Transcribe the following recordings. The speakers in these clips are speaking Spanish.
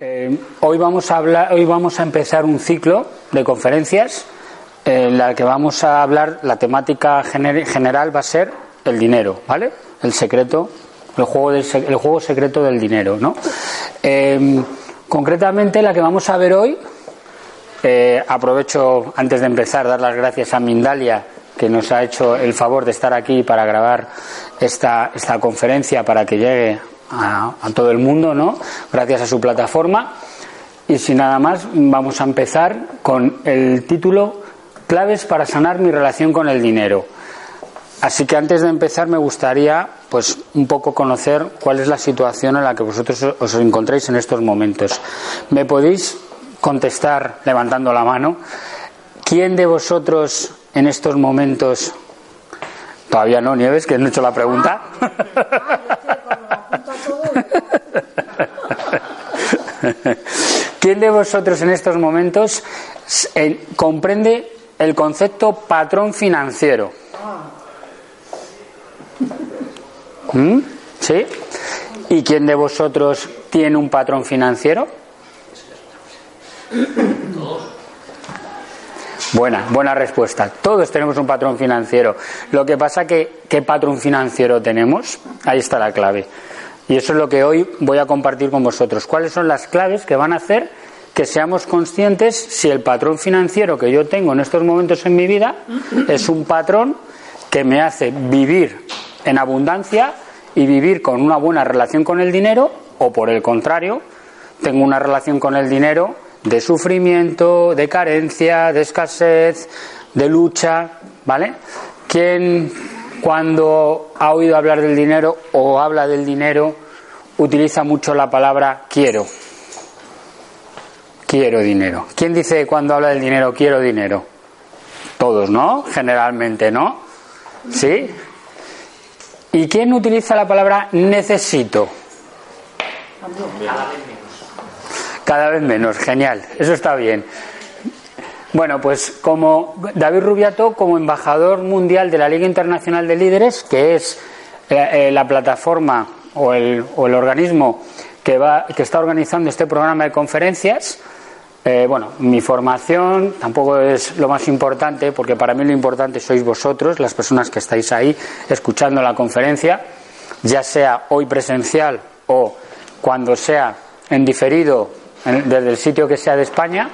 Eh, hoy vamos a hablar, hoy vamos a empezar un ciclo de conferencias en la que vamos a hablar, la temática gener- general va a ser el dinero, ¿vale? El secreto, el juego, secreto del dinero, ¿no? Eh, concretamente la que vamos a ver hoy, eh, aprovecho antes de empezar dar las gracias a Mindalia que nos ha hecho el favor de estar aquí para grabar esta, esta conferencia para que llegue a, todo el mundo, ¿no? Gracias a su plataforma. Y sin nada más, vamos a empezar con el título Claves para sanar mi relación con el dinero. Así que antes de empezar me gustaría pues un poco conocer cuál es la situación en la que vosotros os encontráis en estos momentos. ¿Me podéis contestar levantando la mano? ¿Quién de vosotros en estos momentos todavía no Nieves que no he hecho la pregunta? ¿Quién de vosotros en estos momentos eh, comprende el concepto patrón financiero? ¿Mm? ¿Sí? ¿Y quién de vosotros tiene un patrón financiero? Buena, buena respuesta. Todos tenemos un patrón financiero. Lo que pasa que, ¿qué patrón financiero tenemos? Ahí está la clave. Y eso es lo que hoy voy a compartir con vosotros. ¿Cuáles son las claves que van a hacer que seamos conscientes si el patrón financiero que yo tengo en estos momentos en mi vida es un patrón que me hace vivir en abundancia y vivir con una buena relación con el dinero o por el contrario, tengo una relación con el dinero de sufrimiento, de carencia, de escasez, de lucha, ¿vale? ¿Quién cuando ha oído hablar del dinero o habla del dinero utiliza mucho la palabra quiero? Quiero dinero. ¿Quién dice cuando habla del dinero quiero dinero? Todos, ¿no? Generalmente, ¿no? ¿Sí? ¿Y quién utiliza la palabra necesito? Cada vez menos, genial, eso está bien. Bueno, pues como David Rubiato, como embajador mundial de la Liga Internacional de Líderes, que es eh, la plataforma o el, o el organismo que, va, que está organizando este programa de conferencias, eh, bueno, mi formación tampoco es lo más importante, porque para mí lo importante sois vosotros, las personas que estáis ahí escuchando la conferencia, ya sea hoy presencial o cuando sea en diferido desde el sitio que sea de España.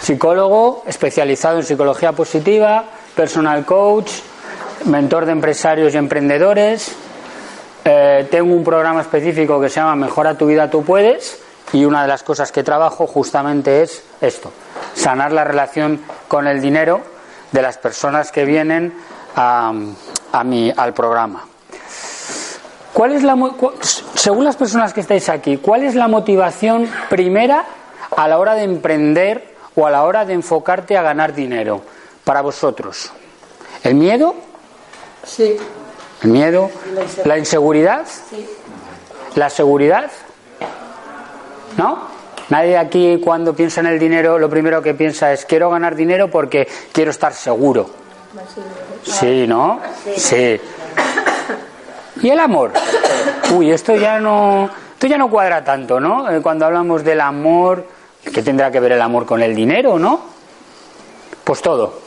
Psicólogo especializado en psicología positiva, personal coach, mentor de empresarios y emprendedores. Eh, tengo un programa específico que se llama Mejora tu vida, tú puedes y una de las cosas que trabajo justamente es esto, sanar la relación con el dinero de las personas que vienen a, a mi, al programa. ¿Cuál es la, según las personas que estáis aquí, cuál es la motivación primera a la hora de emprender o a la hora de enfocarte a ganar dinero para vosotros? ¿El miedo? Sí. ¿El miedo? ¿La inseguridad? Sí. ¿La seguridad? ¿No? Nadie aquí cuando piensa en el dinero lo primero que piensa es quiero ganar dinero porque quiero estar seguro. Sí, ¿no? Sí. ¿Y el amor? Uy, esto ya no, esto ya no cuadra tanto, ¿no? Eh, Cuando hablamos del amor, ¿qué tendrá que ver el amor con el dinero, no? Pues todo.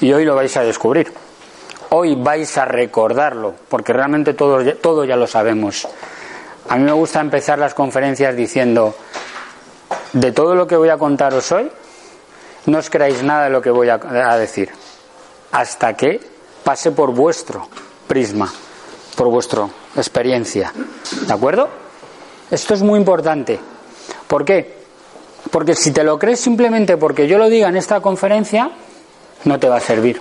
Y hoy lo vais a descubrir. Hoy vais a recordarlo, porque realmente todo, todo ya lo sabemos. A mí me gusta empezar las conferencias diciendo, de todo lo que voy a contaros hoy, no os creáis nada de lo que voy a, a decir, hasta que pase por vuestro prisma, por vuestra experiencia. ¿De acuerdo? Esto es muy importante. ¿Por qué? Porque si te lo crees simplemente porque yo lo diga en esta conferencia, no te va a servir.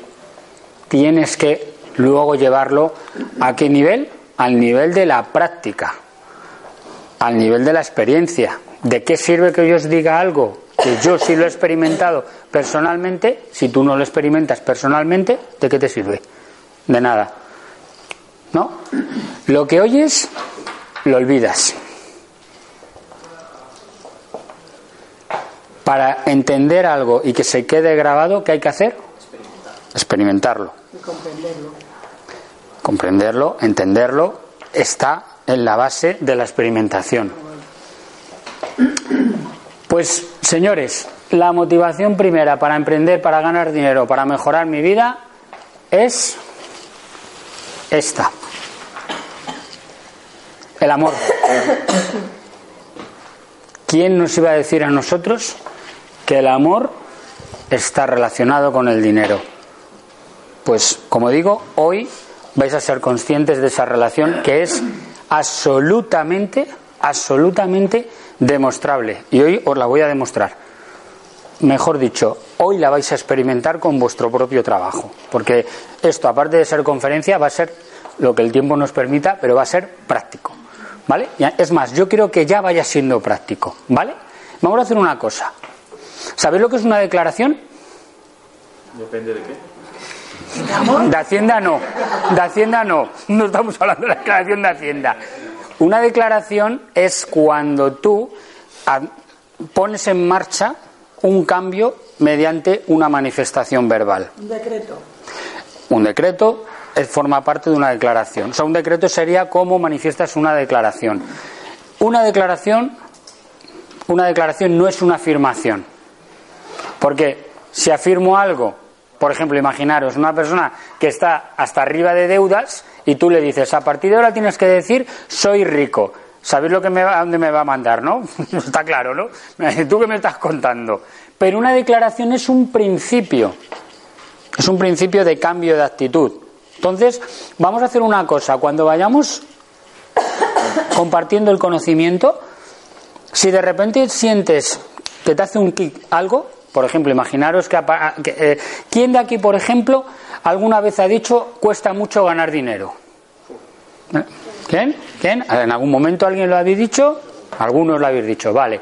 Tienes que luego llevarlo a qué nivel? Al nivel de la práctica, al nivel de la experiencia. ¿De qué sirve que yo os diga algo que yo sí lo he experimentado personalmente? Si tú no lo experimentas personalmente, ¿de qué te sirve? De nada. ¿No? Lo que oyes, lo olvidas. Para entender algo y que se quede grabado, ¿qué hay que hacer? Experimentarlo. Y comprenderlo. Comprenderlo, entenderlo, está en la base de la experimentación. Pues, señores, la motivación primera para emprender, para ganar dinero, para mejorar mi vida, es esta. El amor. ¿Quién nos iba a decir a nosotros que el amor está relacionado con el dinero? Pues, como digo, hoy vais a ser conscientes de esa relación que es absolutamente, absolutamente demostrable. Y hoy os la voy a demostrar. Mejor dicho, hoy la vais a experimentar con vuestro propio trabajo. Porque esto, aparte de ser conferencia, va a ser lo que el tiempo nos permita, pero va a ser práctico. ¿Vale? Es más, yo creo que ya vaya siendo práctico. ¿Vale? Vamos a hacer una cosa. ¿Sabéis lo que es una declaración? Depende de qué. De Hacienda no. De Hacienda no. No estamos hablando de la declaración de Hacienda. Una declaración es cuando tú pones en marcha un cambio mediante una manifestación verbal. Un decreto. Un decreto eh, forma parte de una declaración. O sea, un decreto sería cómo manifiestas una declaración. Una declaración, una declaración no es una afirmación. Porque si afirmo algo, por ejemplo, imaginaros una persona que está hasta arriba de deudas y tú le dices, a partir de ahora tienes que decir, soy rico. ¿Sabéis lo que me va, a dónde me va a mandar, no? Está claro, ¿no? ¿Tú qué me estás contando? Pero una declaración es un principio. Es un principio de cambio de actitud. Entonces, vamos a hacer una cosa. Cuando vayamos compartiendo el conocimiento, si de repente sientes que te hace un kick algo, por ejemplo, imaginaros que, eh, ¿quién de aquí, por ejemplo, alguna vez ha dicho cuesta mucho ganar dinero? ¿Eh? ¿Quién? ¿Quién? ¿En algún momento alguien lo habéis dicho? Algunos lo habéis dicho, vale.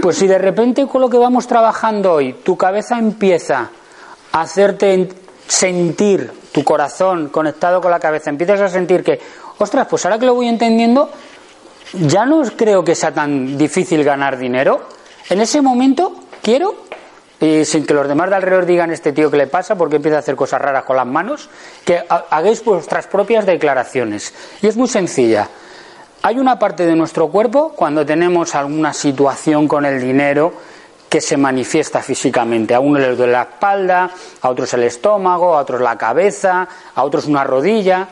Pues si de repente con lo que vamos trabajando hoy, tu cabeza empieza a hacerte sentir, tu corazón conectado con la cabeza, empiezas a sentir que, ostras, pues ahora que lo voy entendiendo, ya no creo que sea tan difícil ganar dinero. En ese momento quiero, y sin que los demás de alrededor digan este tío que le pasa porque empieza a hacer cosas raras con las manos, que hagáis vuestras propias declaraciones. Y es muy sencilla. Hay una parte de nuestro cuerpo cuando tenemos alguna situación con el dinero que se manifiesta físicamente. A uno le duele la espalda, a otros el estómago, a otros la cabeza, a otros una rodilla.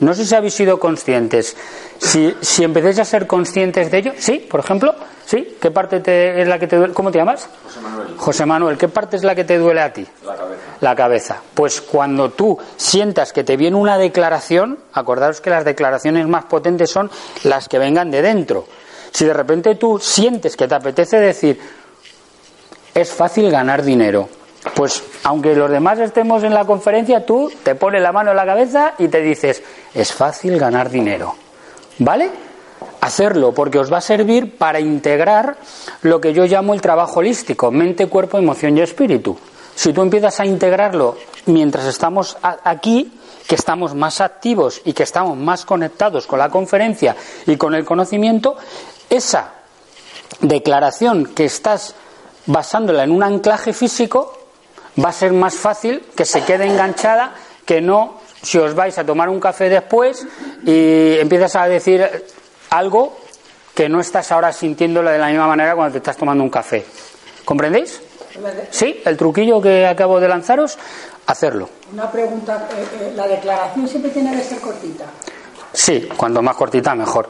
No sé si habéis sido conscientes. Si, si empecéis a ser conscientes de ello, sí, por ejemplo, sí, ¿qué parte te, es la que te duele? ¿Cómo te llamas? José Manuel. José Manuel, ¿qué parte es la que te duele a ti? La cabeza. La cabeza. Pues cuando tú sientas que te viene una declaración, acordaros que las declaraciones más potentes son las que vengan de dentro. Si de repente tú sientes que te apetece decir, es fácil ganar dinero, pues aunque los demás estemos en la conferencia, tú te pones la mano en la cabeza y te dices, es fácil ganar dinero. ¿Vale? Hacerlo porque os va a servir para integrar lo que yo llamo el trabajo holístico, mente, cuerpo, emoción y espíritu. Si tú empiezas a integrarlo mientras estamos aquí, que estamos más activos y que estamos más conectados con la conferencia y con el conocimiento, esa declaración que estás basándola en un anclaje físico va a ser más fácil que se quede enganchada que no si os vais a tomar un café después y empiezas a decir algo que no estás ahora sintiéndolo de la misma manera cuando te estás tomando un café. ¿Comprendéis? Sí, el truquillo que acabo de lanzaros, hacerlo. Una pregunta, eh, eh, ¿la declaración siempre tiene que ser cortita? Sí, cuanto más cortita mejor.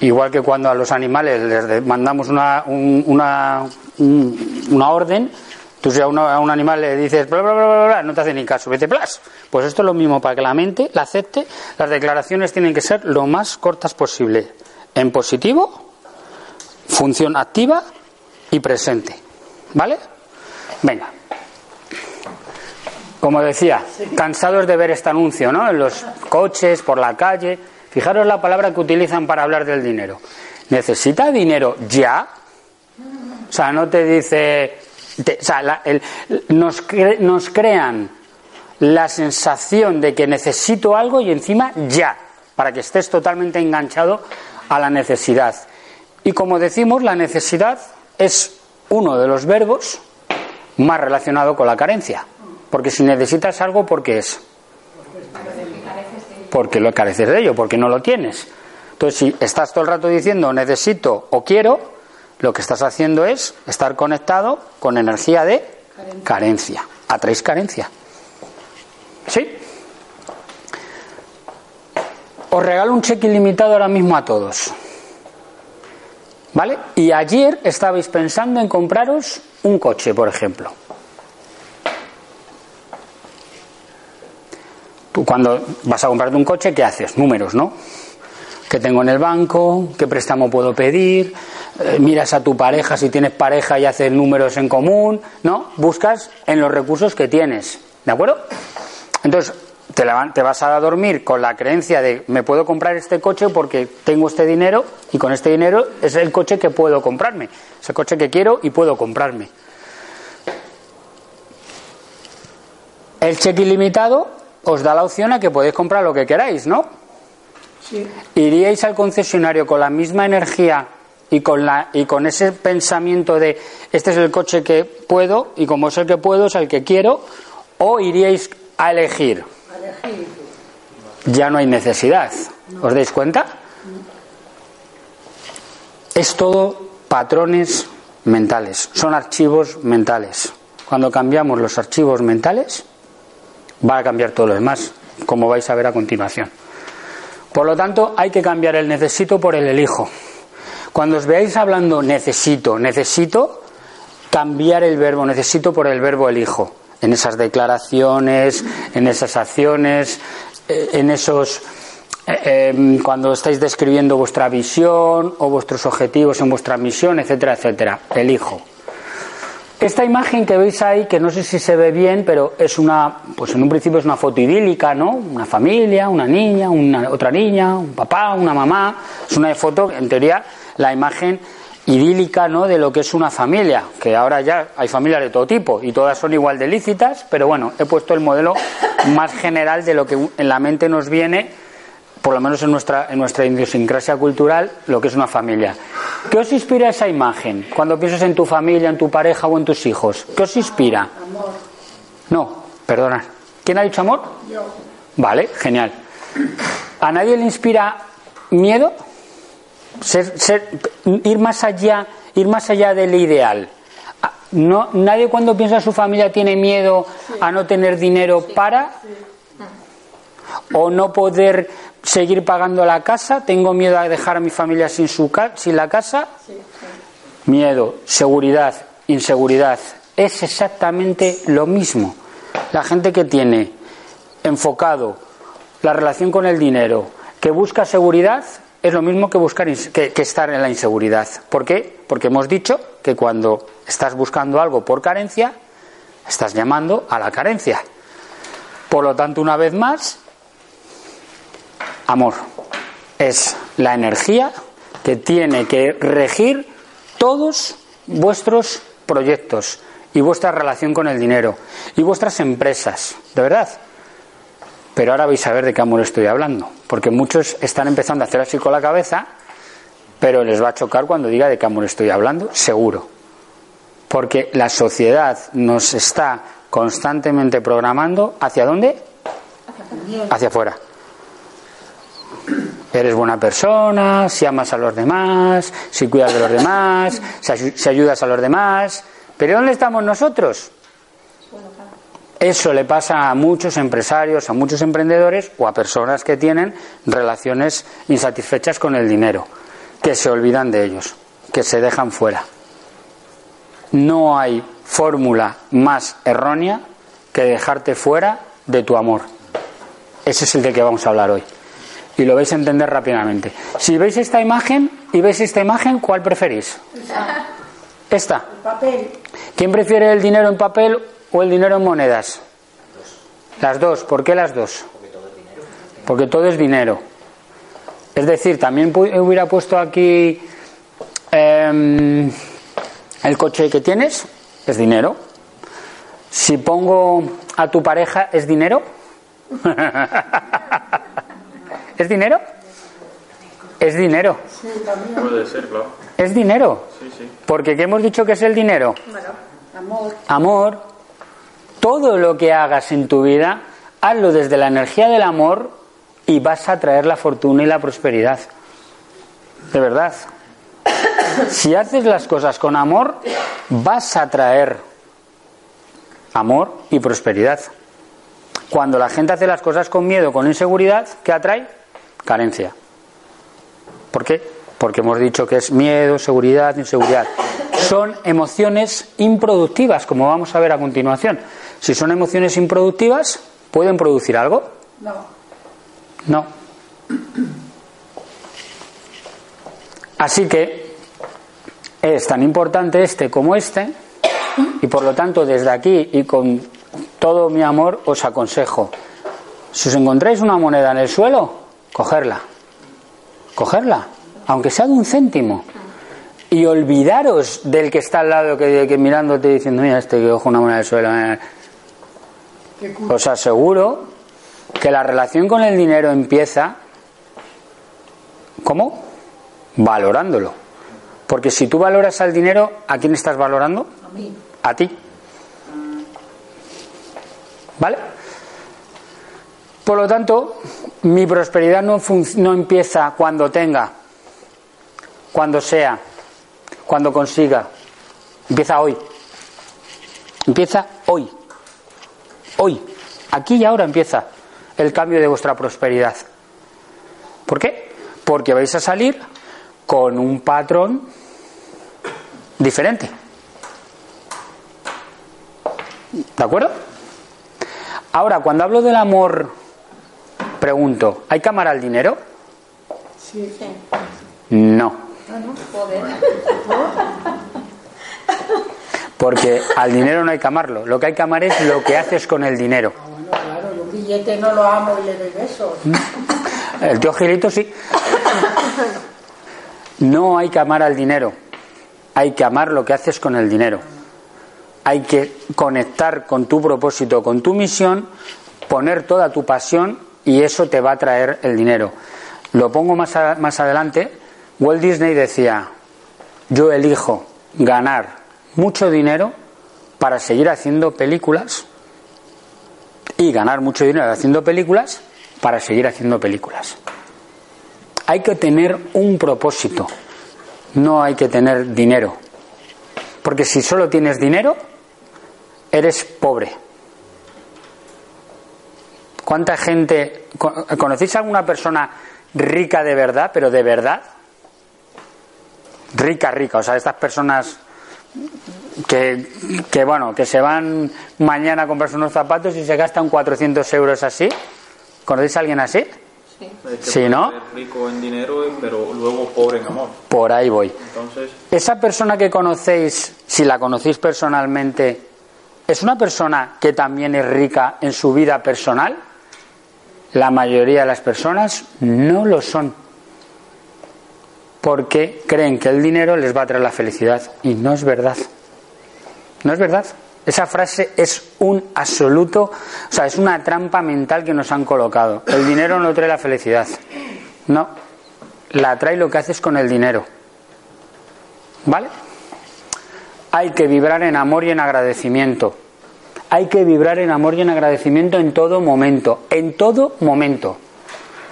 Igual que cuando a los animales les mandamos una, una, una orden, tú si a, a, un animal le dices bla, bla, bla, bla, bla, no te hace ni caso, vete plas. Pues esto es lo mismo, para que la mente la acepte, las declaraciones tienen que ser lo más cortas posible. En positivo, función activa y presente. ¿Vale? Venga. Como decía, cansados de ver este anuncio, ¿no? En los coches, por la calle. Fijaros la palabra que utilizan para hablar del dinero. ¿Necesita dinero ya? O sea, no te dice. o sea, nos, nos crean la sensación de que necesito algo y encima ya, para que estés totalmente enganchado a la necesidad. Y como decimos, la necesidad es uno de los verbos más relacionado con la carencia. Porque si necesitas algo, ¿por qué es? Porque lo careces de ello, porque no lo tienes. Entonces, si estás todo el rato diciendo necesito o quiero, lo que estás haciendo es estar conectado con energía de carencia. Atraes carencia. ¿Sí? Os regalo un cheque ilimitado ahora mismo a todos. ¿Vale? Y ayer estabais pensando en compraros un coche, por ejemplo. Tú cuando vas a comprarte un coche, ¿qué haces? Números, ¿no? ¿Qué tengo en el banco? ¿Qué préstamo puedo pedir? Eh, miras a tu pareja si tienes pareja y haces números en común, ¿no? Buscas en los recursos que tienes, ¿de acuerdo? Entonces, te, te vas a dormir con la creencia de me puedo comprar este coche porque tengo este dinero y con este dinero es el coche que puedo comprarme, es el coche que quiero y puedo comprarme. El cheque ilimitado os da la opción a que podéis comprar lo que queráis, ¿no? Sí. ¿Iríais al concesionario con la misma energía y con, la, y con ese pensamiento de este es el coche que puedo y como es el que puedo es el que quiero? ¿O iríais a elegir? Ya no hay necesidad. ¿Os dais cuenta? Es todo patrones mentales, son archivos mentales. Cuando cambiamos los archivos mentales, va a cambiar todo lo demás, como vais a ver a continuación. Por lo tanto, hay que cambiar el necesito por el elijo. Cuando os veáis hablando necesito, necesito, cambiar el verbo necesito por el verbo elijo. En esas declaraciones, en esas acciones, eh, en esos. Eh, em, cuando estáis describiendo vuestra visión o vuestros objetivos en vuestra misión, etcétera, etcétera. Elijo. Esta imagen que veis ahí, que no sé si se ve bien, pero es una, pues en un principio es una foto idílica, ¿no? Una familia, una niña, una, otra niña, un papá, una mamá. Es una foto, en teoría, la imagen idílica, ¿no? De lo que es una familia, que ahora ya hay familias de todo tipo y todas son igual de lícitas, pero bueno, he puesto el modelo más general de lo que en la mente nos viene por lo menos en nuestra, en nuestra idiosincrasia cultural, lo que es una familia. ¿Qué os inspira esa imagen cuando piensas en tu familia, en tu pareja o en tus hijos? ¿Qué os inspira? Amor. No, perdona. ¿Quién ha dicho amor? Yo. Vale, genial. ¿A nadie le inspira miedo? Ir más allá, ir más allá del ideal. Ah, no, nadie cuando piensa en su familia tiene miedo a no tener dinero para o no poder seguir pagando la casa, tengo miedo a dejar a mi familia sin, su sin la casa. Miedo, seguridad, inseguridad. Es exactamente lo mismo. La gente que tiene enfocado la relación con el dinero, que busca seguridad, es lo mismo que, buscar, que, que estar en la inseguridad. ¿Por qué? Porque hemos dicho que cuando estás buscando algo por carencia, estás llamando a la carencia. Por lo tanto, una vez más, amor. Es la energía que tiene que regir todos vuestros proyectos y vuestra relación con el dinero y vuestras empresas, de verdad. Pero ahora vais a ver de qué amor estoy hablando, porque muchos están empezando a hacer así con la cabeza, pero les va a chocar cuando diga de qué amor estoy hablando, seguro. Porque la sociedad nos está constantemente programando hacia dónde? Hacia afuera eres buena persona, si amas a los demás, si cuidas de los demás, si ayudas a los demás. Pero ¿dónde estamos nosotros? Eso le pasa a muchos empresarios, a muchos emprendedores o a personas que tienen relaciones insatisfechas con el dinero, que se olvidan de ellos, que se dejan fuera. No hay fórmula más errónea que dejarte fuera de tu amor. Ese es el de que vamos a hablar hoy y lo vais a entender rápidamente. Si veis esta imagen y veis esta imagen, ¿cuál preferís? Esta. El papel. ¿Quién prefiere el dinero en papel o el dinero en monedas? Las dos. ¿Por qué las dos? Porque todo es dinero. Es decir, también hubiera puesto aquí em, el coche que tienes, es dinero. Si pongo a tu pareja, ¿es dinero? ¿Es dinero? Es dinero. Puede ser, claro. Es dinero. Sí, sí. Porque ¿qué hemos dicho que es el dinero? Amor. Amor. Todo lo que hagas en tu vida, hazlo desde la energía del amor y vas a traer la fortuna y la prosperidad. De verdad. Si haces las cosas con amor, vas a traer amor y prosperidad. Cuando la gente hace las cosas con miedo, con inseguridad, ¿qué atrae? Carencia. ¿Por qué? Porque hemos dicho que es miedo, seguridad, inseguridad. Son emociones improductivas, como vamos a ver a continuación. Si son emociones improductivas, ¿pueden producir algo? No. No. Así que es tan importante este como este, y por lo tanto desde aquí y con todo mi amor os aconsejo, si os encontráis una moneda en el suelo, cogerla, cogerla, aunque sea de un céntimo, y olvidaros del que está al lado que, que mirándote diciendo, mira este que coge una moneda del suelo. eh". Os aseguro que la relación con el dinero empieza, ¿cómo? Valorándolo. Porque si tú valoras al dinero, ¿a quién estás valorando? A mí. A ti. ¿Vale? Por lo tanto, mi prosperidad no, no empieza cuando tenga, cuando sea, cuando consiga. Empieza hoy. Empieza hoy. Hoy. Aquí y ahora empieza el cambio de vuestra prosperidad. ¿Por qué? Porque vais a salir con un patrón diferente. ¿De acuerdo? Ahora, cuando hablo del amor, pregunto, ¿hay amar al dinero? Sí. No. Porque al dinero no hay que amarlo. Lo que hay que amar es lo que haces con el dinero. Ah, bueno, claro, yo un billete no lo amo y le doy besos. El tío Gilito sí. No hay que amar al dinero. Hay que amar lo que haces con el dinero. Hay que conectar con tu propósito, con tu misión, poner toda tu pasión y eso te va a traer el dinero. Lo pongo más, a- más adelante. Walt Disney decía, yo elijo ganar mucho dinero para seguir haciendo películas y ganar mucho dinero haciendo películas para seguir haciendo películas. Hay que tener un propósito, no hay que tener dinero. Porque si solo tienes dinero, eres pobre. ¿Cuánta gente... co- ¿Conocéis a alguna persona rica de verdad, pero de verdad? Rica, rica. O sea, estas personas que, que bueno, que se van mañana a comprarse unos zapatos y se gastan 400 euros así. ¿Conocéis a alguien así? Que Sí, ¿no? ser rico en dinero, pero luego pobre en amor. Por ahí voy. Entonces, Esa persona que conocéis, si la conocéis personalmente, ¿es una persona que también es rica en su vida personal? La mayoría de las personas no lo son. Porque creen que el dinero les va a traer la felicidad. Y no es verdad. No es verdad. Esa frase es un absoluto, o sea, es una trampa mental que nos han colocado. El dinero no trae la felicidad. No. La trae lo que haces con el dinero. ¿Vale? Hay que vibrar en amor y en agradecimiento. Hay que vibrar en amor y en agradecimiento en todo momento. En todo momento.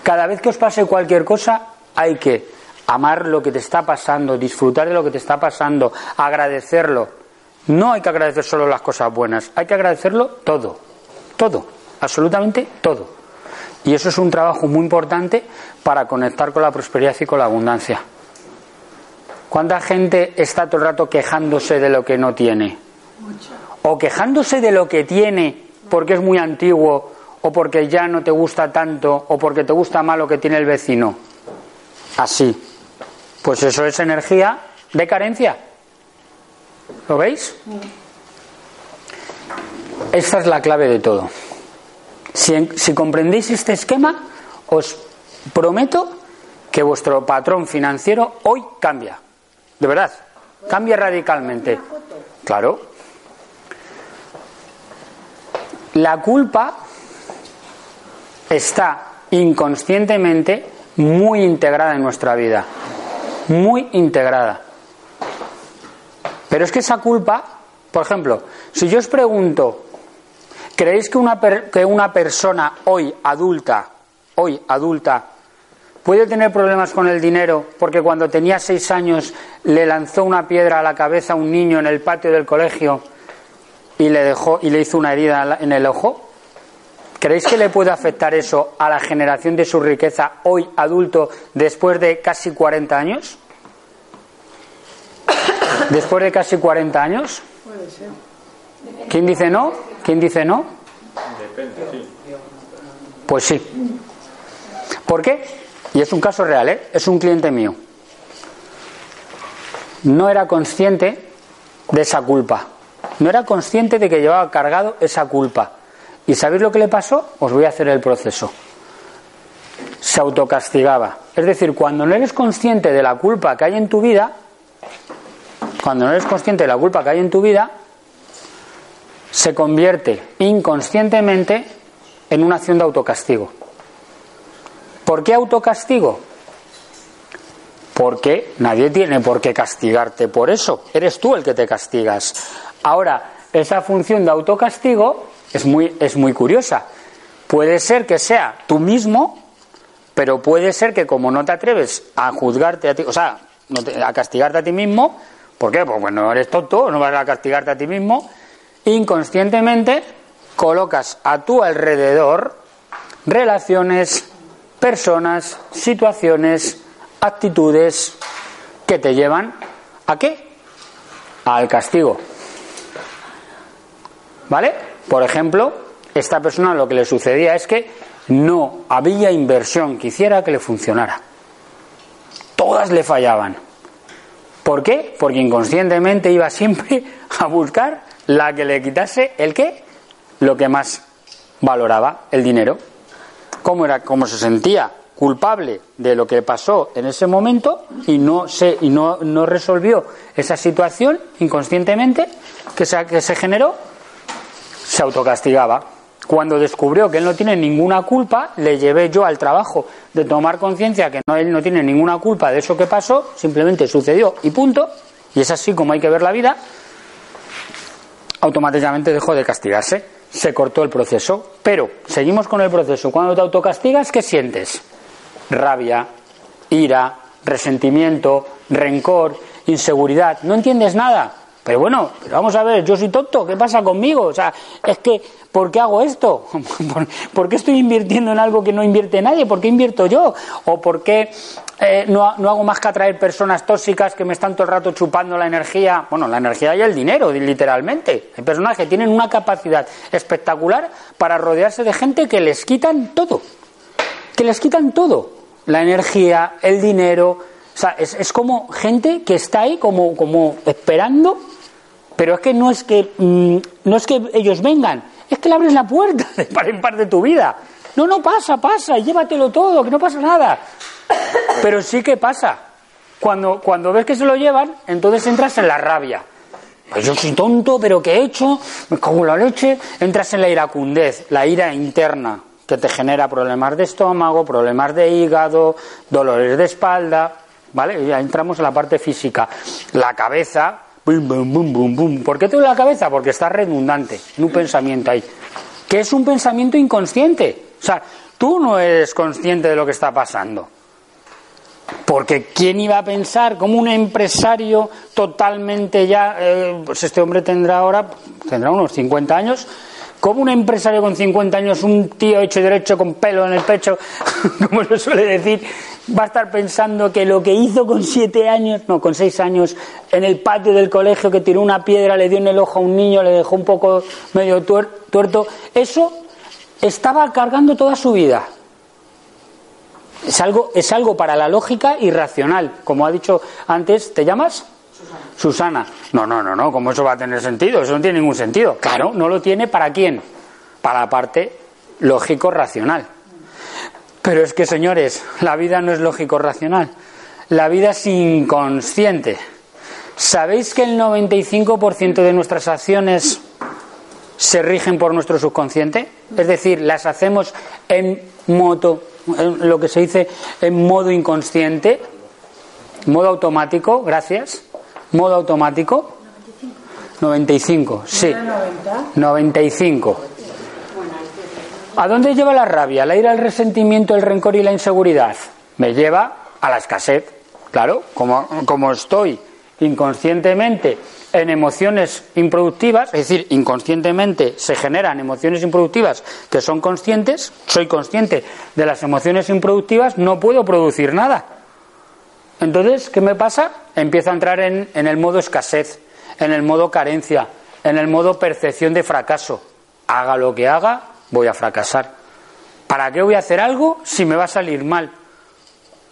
Cada vez que os pase cualquier cosa, hay que amar lo que te está pasando, disfrutar de lo que te está pasando, agradecerlo. No hay que agradecer solo las cosas buenas, hay que agradecerlo todo. Todo. Absolutamente todo. Y eso es un trabajo muy importante para conectar con la prosperidad y con la abundancia. ¿Cuánta gente está todo el rato quejándose de lo que no tiene? O quejándose de lo que tiene porque es muy antiguo, o porque ya no te gusta tanto, o porque te gusta más lo que tiene el vecino. Así. Pues eso es energía de carencia. ¿Lo veis? Esta es la clave de todo. Si, si comprendéis este esquema, os prometo que vuestro patrón financiero hoy cambia. De verdad, cambia radicalmente. Claro. La culpa está inconscientemente muy integrada en nuestra vida. Muy integrada. Pero es que esa culpa, por ejemplo, si yo os pregunto, ¿creéis que una, que una persona hoy adulta, hoy adulta, puede tener problemas con el dinero porque cuando tenía seis años le lanzó una piedra a la cabeza a un niño en el patio del colegio y le dejó y le hizo una herida en el ojo? ¿Creéis que le puede afectar eso a la generación de su riqueza hoy adulto después de casi 40 años? ¿Después de casi 40 años? Puede ser. ¿Quién dice no? ¿Quién dice no? Depende, sí. Pues sí. ¿Por qué? Y es un caso real, ¿eh? Es un cliente mío. No era consciente de esa culpa. No era consciente de que llevaba cargado esa culpa. ¿Y sabéis lo que le pasó? Os voy a hacer el proceso. Se autocastigaba. Es decir, cuando no eres consciente de la culpa que hay en tu vida, cuando no eres consciente de la culpa que hay en tu vida, se convierte inconscientemente en una acción de autocastigo. ¿Por qué autocastigo? Porque nadie tiene por qué castigarte por eso. Eres tú el que te castigas. Ahora, esa función de autocastigo es muy, es muy curiosa. Puede ser que sea tú mismo, pero puede ser que como no te atreves a juzgarte a ti, o sea, a castigarte a ti mismo, ¿por qué? Pues bueno, eres tonto, no vas a castigarte a ti mismo, inconscientemente colocas a tu alrededor relaciones, personas, situaciones, actitudes que te llevan a qué? Al castigo. ¿Vale? Por ejemplo, esta persona lo que le sucedía es que no había inversión que hiciera que le funcionara. Todas le fallaban. ¿Por qué? Porque inconscientemente iba siempre a buscar la que le quitase el qué? Lo que más valoraba, el dinero. ¿Cómo era? Cómo se sentía culpable de lo que pasó en ese momento y no se y no, no resolvió esa situación inconscientemente que se, que se generó, se autocastigaba. Cuando descubrió que él no tiene ninguna culpa, le llevé yo al trabajo de tomar conciencia que no, él no tiene ninguna culpa de eso que pasó, simplemente sucedió y punto. Y es así como hay que ver la vida. Automáticamente dejó de castigarse, se cortó el proceso. Pero seguimos con el proceso. Cuando te autocastigas, ¿qué sientes? Rabia, ira, resentimiento, rencor, inseguridad. No entiendes nada. Pero bueno, vamos a ver, yo soy tonto, ¿qué pasa conmigo? O sea, es que, ¿por qué hago esto? ¿Por, por qué estoy invirtiendo en algo que no invierte nadie? ¿Por qué invierto yo? ¿O por qué eh, no, no hago más que atraer personas tóxicas que me están todo el rato chupando la energía? Bueno, la energía y el dinero, literalmente. Hay personas que tienen una capacidad espectacular para rodearse de gente que les quitan todo. Que les quitan todo. La energía, el dinero. O sea, es, es como gente que está ahí como, como esperando pero es que no es que mm, no es que ellos vengan, es que le abres la puerta de par en par de tu vida. No, no pasa, pasa, llévatelo todo, que no pasa nada. Pero sí que pasa. Cuando, cuando ves que se lo llevan, entonces entras en la rabia. Pues yo soy tonto, pero ¿qué he hecho? Me cago en la leche. Entras en la iracundez, la ira interna, que te genera problemas de estómago, problemas de hígado, dolores de espalda. ¿Vale? Ya entramos en la parte física. La cabeza, bum, bum, bum, bum. ¿Por qué te duele la cabeza? Porque está redundante, en un pensamiento ahí. Que es un pensamiento inconsciente. O sea, tú no eres consciente de lo que está pasando. Porque ¿quién iba a pensar como un empresario totalmente ya, eh, pues este hombre tendrá ahora, tendrá unos 50 años, como un empresario con 50 años, un tío hecho y derecho con pelo en el pecho, como se suele decir, va a estar pensando que lo que hizo con 7 años, no, con 6 años, en el patio del colegio, que tiró una piedra, le dio en el ojo a un niño, le dejó un poco medio tuer- tuerto, eso estaba cargando toda su vida. Es algo, es algo para la lógica irracional. Como ha dicho antes, ¿te llamas? Susana. No, no, no, no, ¿cómo eso va a tener sentido? Eso no tiene ningún sentido. Claro, no lo tiene para quién? Para la parte lógico-racional. Pero es que, señores, la vida no es lógico-racional. La vida es inconsciente. ¿Sabéis que el 95% de nuestras acciones se rigen por nuestro subconsciente? Es decir, las hacemos en modo, en lo que se dice en modo inconsciente, modo automático, gracias. Modo automático. 95, sí. 95. ¿A dónde lleva la rabia, la ira, el resentimiento, el rencor y la inseguridad? Me lleva a la escasez. Claro, como, como estoy inconscientemente en emociones improductivas, es decir, inconscientemente se generan emociones improductivas que son conscientes, soy consciente de las emociones improductivas, no puedo producir nada. Entonces, ¿qué me pasa? Empiezo a entrar en, en el modo escasez, en el modo carencia, en el modo percepción de fracaso. Haga lo que haga, voy a fracasar. ¿Para qué voy a hacer algo si me va a salir mal?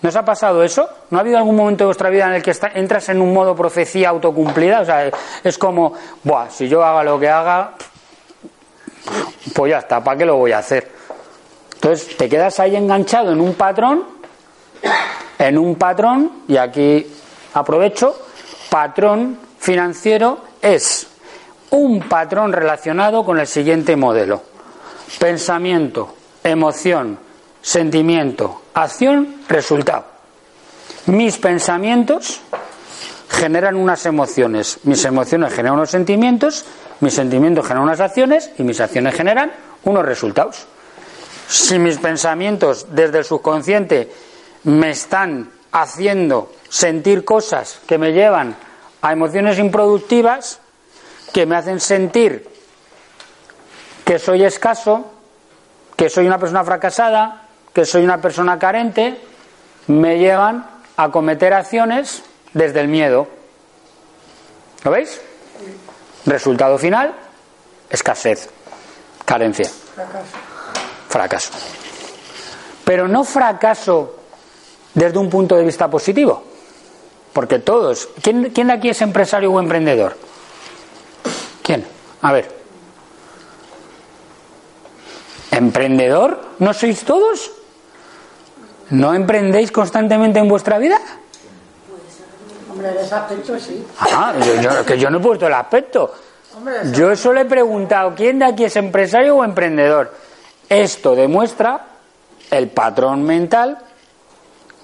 ¿No os ha pasado eso? ¿No ha habido algún momento de vuestra vida en el que entras en un modo profecía autocumplida? O sea, es como, Buah, si yo haga lo que haga, pues ya está, ¿para qué lo voy a hacer? Entonces te quedas ahí enganchado en un patrón, en un patrón, y aquí aprovecho, patrón financiero es un patrón relacionado con el siguiente modelo. Pensamiento, emoción, sentimiento, acción, resultado. Mis pensamientos generan unas emociones, mis emociones generan unos sentimientos, mis sentimientos generan unas acciones y mis acciones generan unos resultados. Si mis pensamientos desde el subconsciente me están haciendo sentir cosas que me llevan a emociones improductivas, que me hacen sentir que soy escaso, que soy una persona fracasada, que soy una persona carente, me llevan a cometer acciones desde el miedo. ¿Lo veis? Resultado final, escasez, carencia, fracaso. Pero no fracaso desde un punto de vista positivo, porque todos, ¿quién, quién de aquí es empresario o emprendedor? ¿Quién? A ver. ¿Emprendedor? ¿No sois todos? ¿No emprendéis constantemente en vuestra vida? Hombre, en ese aspecto sí. Ah, yo, yo- que yo no he puesto el aspecto. Hombre, Yo solo he preguntado, ¿quién de aquí es empresario o emprendedor? Esto demuestra el patrón mental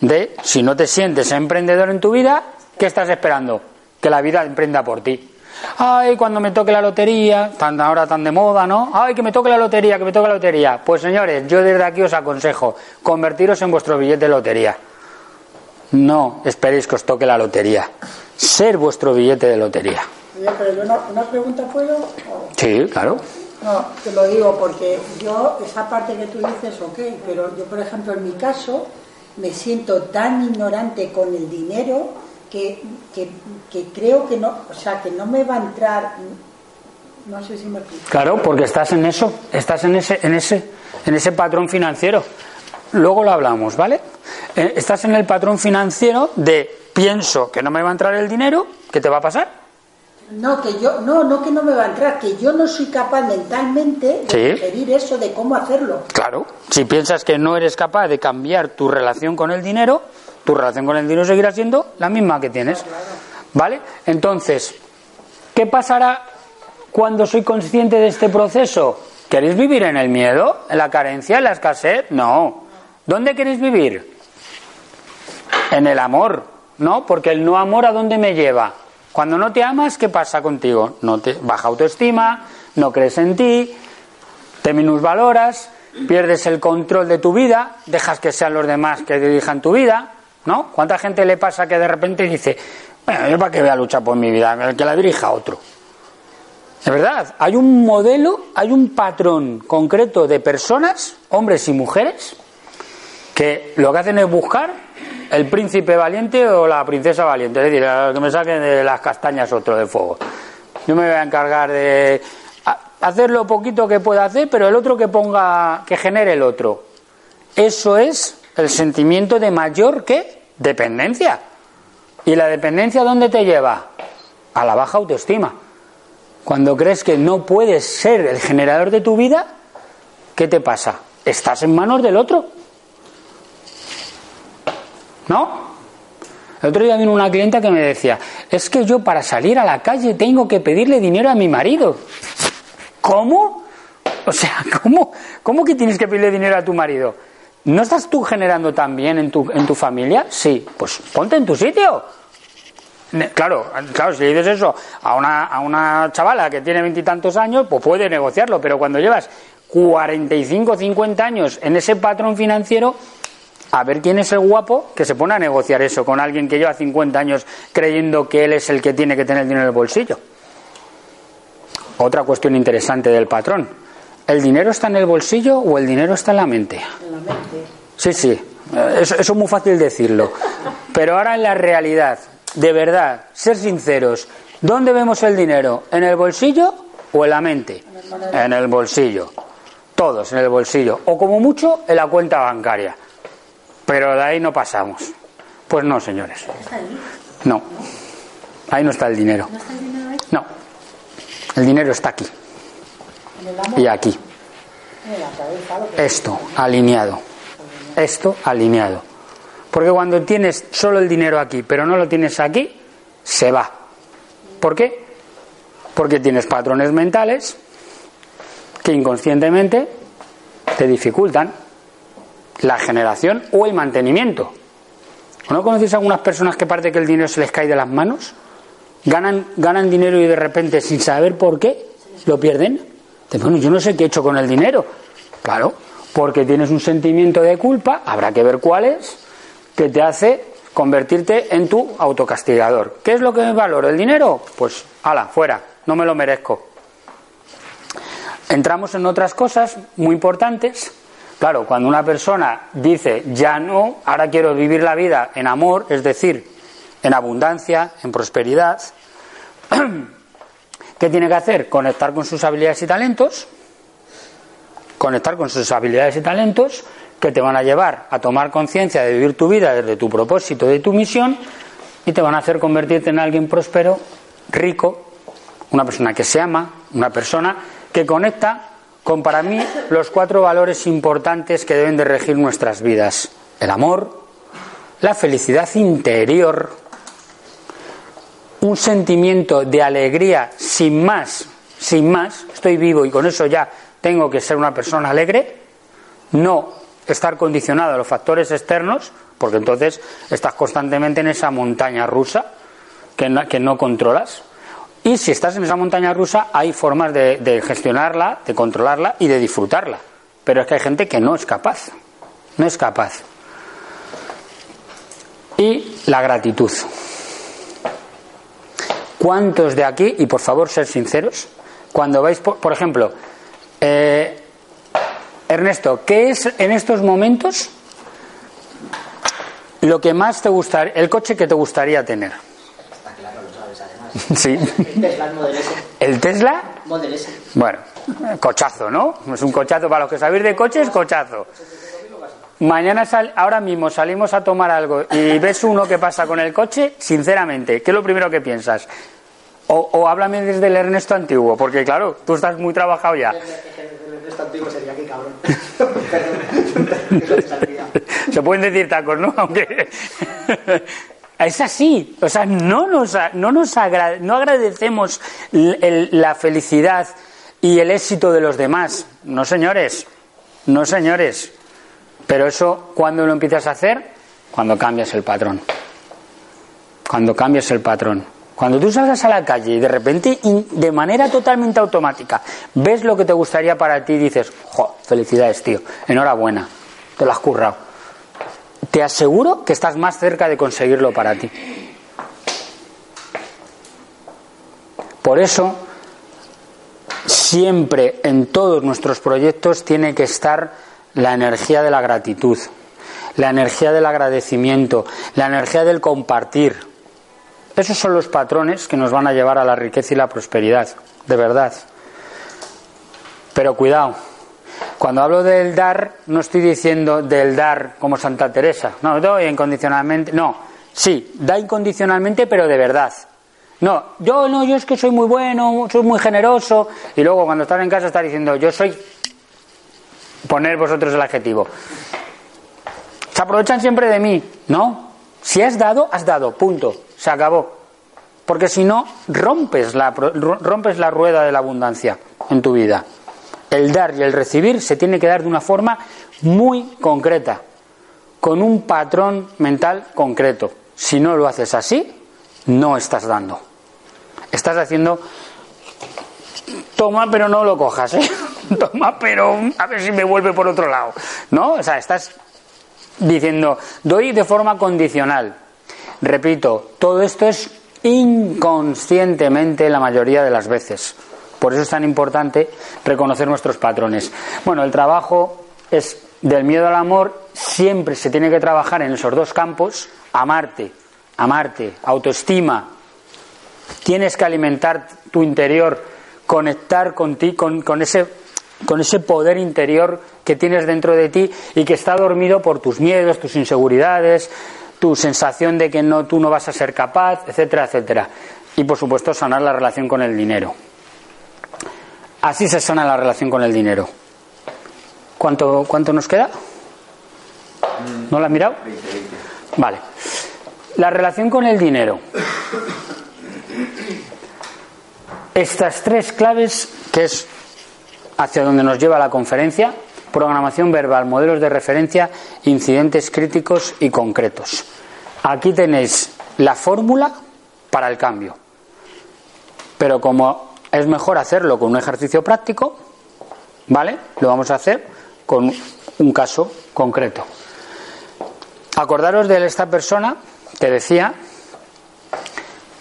de si no te sientes emprendedor en tu vida, ¿qué estás esperando? Que la vida emprenda por ti. Ay, cuando me toque la lotería, tan ahora tan de moda, ¿no? Ay, que me toque la lotería, que me toque la lotería. Pues señores, yo desde aquí os aconsejo, convertiros en vuestro billete de lotería. No esperéis que os toque la lotería. Ser vuestro billete de lotería. Oye, pero yo no, una pregunta puedo. Sí, claro. No, te lo digo porque yo, esa parte que tú dices, ok, pero yo, por ejemplo, en mi caso, me siento tan ignorante con el dinero que, que, creo que no, o sea, que no me va a entrar, no sé si me explico. Claro, porque estás en eso, estás en ese, en ese, en ese patrón financiero. Luego lo hablamos, ¿vale? Eh, Estás en el patrón financiero de pienso que no me va a entrar el dinero, ¿qué te va a pasar? No, que yo, no, no que no me va a entrar, que yo no soy capaz mentalmente de Sí. digerir eso, de cómo hacerlo. Claro, si piensas que no eres capaz de cambiar tu relación con el dinero, tu relación con el dinero seguirá siendo la misma que tienes. ¿Vale? Entonces, ¿qué pasará cuando soy consciente de este proceso? ¿Queréis vivir en el miedo, en la carencia, en la escasez? No. ¿Dónde queréis vivir? En el amor, ¿no? Porque el no amor a dónde me lleva? Cuando no te amas, ¿qué pasa contigo? No te baja autoestima, no crees en ti, te minusvaloras, pierdes el control de tu vida, dejas que sean los demás que dirijan tu vida, ¿no? ¿Cuánta gente le pasa que de repente dice, bueno, yo para qué voy a luchar por mi vida, que la dirija otro? Es verdad, hay un modelo, hay un patrón concreto de personas, hombres y mujeres, lo que hacen es buscar el príncipe valiente o la princesa valiente, es decir, que me saquen de las castañas otro de fuego. Yo me voy a encargar de hacer lo poquito que pueda hacer, pero el otro que ponga, que genere el otro. Eso es el sentimiento de mayor que dependencia. ¿Y la dependencia dónde te lleva? a la baja autoestima. Cuando crees que no puedes ser el generador de tu vida, ¿qué te pasa? Estás en manos del otro. ¿No? El otro día vino una clienta que me decía, es que yo para salir a la calle tengo que pedirle dinero a mi marido. ¿Cómo? O sea, ¿cómo, cómo que tienes que pedirle dinero a tu marido? ¿No estás tú generando también en tu, en tu familia? Sí, pues ponte en tu sitio. Claro, claro, si dices eso a una, a una chavala que tiene veintitantos años, pues puede negociarlo, pero cuando llevas 45, 50 años en ese patrón financiero, a ver quién es el guapo que se pone a negociar eso con alguien que lleva 50 años creyendo que él es el que tiene que tener el dinero en el bolsillo. Otra cuestión interesante del patrón. ¿El dinero está en el bolsillo o el dinero está en la mente? En la mente. Sí, sí. Eso, eso es muy fácil decirlo. Pero ahora en la realidad, de verdad, ser sinceros, ¿dónde vemos el dinero? ¿En el bolsillo o en la mente? En el bolsillo. Todos en el bolsillo. O como mucho en la cuenta bancaria. Pero de ahí no pasamos. Pues no, señores. ¿Está ahí? No. Ahí no está el dinero. ¿No está el dinero ahí? No. El dinero está aquí y aquí. Esto, alineado. Esto, alineado. Porque cuando tienes solo el dinero aquí, pero no lo tienes aquí, se va. ¿Por qué? Porque tienes patrones mentales que inconscientemente te dificultan la generación o el mantenimiento. ¿No conocéis algunas personas que parece que el dinero se les cae de las manos? Ganan, ganan dinero y de repente, sin saber por qué, lo pierden. Bueno, yo no sé qué he hecho con el dinero. Claro, porque tienes un sentimiento de culpa, habrá que ver cuál es, que te hace convertirte en tu autocastigador. ¿Qué es lo que valoro? ¿El dinero? Pues, ala, fuera, no me lo merezco. Entramos en otras cosas muy importantes. Claro, cuando una persona dice ya no, ahora quiero vivir la vida en amor, es decir, en abundancia, en prosperidad, ¿qué tiene que hacer? Conectar con sus habilidades y talentos, conectar con sus habilidades y talentos que te van a llevar a tomar conciencia de vivir tu vida desde tu propósito, de tu misión, y te van a hacer convertirte en alguien próspero, rico, una persona que se ama, una persona que conecta con para mí los cuatro valores importantes que deben de regir nuestras vidas. El amor, la felicidad interior, un sentimiento de alegría sin más, sin más, estoy vivo y con eso ya tengo que ser una persona alegre, no estar condicionado a los factores externos, porque entonces estás constantemente en esa montaña rusa que no, que no controlas. Y si estás en esa montaña rusa, hay formas de, gestionarla, de controlarla y de disfrutarla. Pero es que hay gente que no es capaz. No es capaz. Y la gratitud. ¿Cuántos de aquí, y por favor ser sinceros, cuando vais, por, por ejemplo, eh, Ernesto, ¿qué es en estos momentos lo que más te gustaría, el coche que te gustaría tener? Está claro, lo sabes además. Sí. El Tesla es Model S. ¿El Tesla? Model S. Bueno, cochazo, ¿no? Es un cochazo para los que sabéis de coches, cochazo. Mañana, sal- ahora mismo salimos a tomar algo y ves uno que pasa con el coche, sinceramente, ¿qué es lo primero que piensas? O, o háblame desde el Ernesto antiguo, porque claro, tú estás muy trabajado ya. El resto antiguo sería qué cabrón. Perdón. Se pueden decir tacos, ¿no? Aunque es así, o sea, no nos no nos agra- no agradecemos la felicidad y el éxito de los demás, no señores, no señores. Pero eso, ¿cuándo lo empiezas a hacer? Cuando cambias el patrón. Cuando cambias el patrón. Cuando tú salgas a la calle y de repente, de manera totalmente automática, ves lo que te gustaría para ti y dices, jo, felicidades, tío, enhorabuena, te lo has currado. Te aseguro que estás más cerca de conseguirlo para ti. Por eso, siempre en todos nuestros proyectos tiene que estar la energía de la gratitud, la energía del agradecimiento, la energía del compartir. Esos son los patrones que nos van a llevar a la riqueza y la prosperidad, de verdad. Pero cuidado, cuando hablo del dar, no estoy diciendo del dar como Santa Teresa. No, doy incondicionalmente. No, sí, da incondicionalmente, pero de verdad. No, yo no, yo es que soy muy bueno, soy muy generoso. Y luego cuando estás en casa estás diciendo, yo soy. Poner vosotros el adjetivo. Se aprovechan siempre de mí. No. Si has dado, has dado. Punto. Se acabó. Porque si no, rompes la, rompes la rueda de la abundancia en tu vida. El dar y el recibir se tiene que dar de una forma muy concreta, con un patrón mental concreto. Si no lo haces así, no estás dando. Estás haciendo, toma pero no lo cojas, ¿eh? toma pero a ver si me vuelve por otro lado. ¿No? O sea, estás diciendo, doy de forma condicional. Repito, todo esto es inconscientemente la mayoría de las veces. Por eso es tan importante reconocer nuestros patrones. Bueno, el trabajo es del miedo al amor, siempre se tiene que trabajar en esos dos campos, amarte, amarte, autoestima. Tienes que alimentar tu interior, conectar con ti, con, con ese, con ese poder interior que tienes dentro de ti y que está dormido por tus miedos, tus inseguridades, tu sensación de que no, tú no vas a ser capaz, etcétera, etcétera. Y por supuesto sanar la relación con el dinero. Así se sana la relación con el dinero. ¿Cuánto, cuánto nos queda? ¿No lo has mirado? Vale. La relación con el dinero. Estas tres claves, que es hacia donde nos lleva la conferencia, programación verbal, modelos de referencia, incidentes críticos y concretos. Aquí tenéis la fórmula para el cambio. Pero como es mejor hacerlo con un ejercicio práctico, ¿vale? Lo vamos a hacer con un caso concreto. Acordaros de esta persona que decía,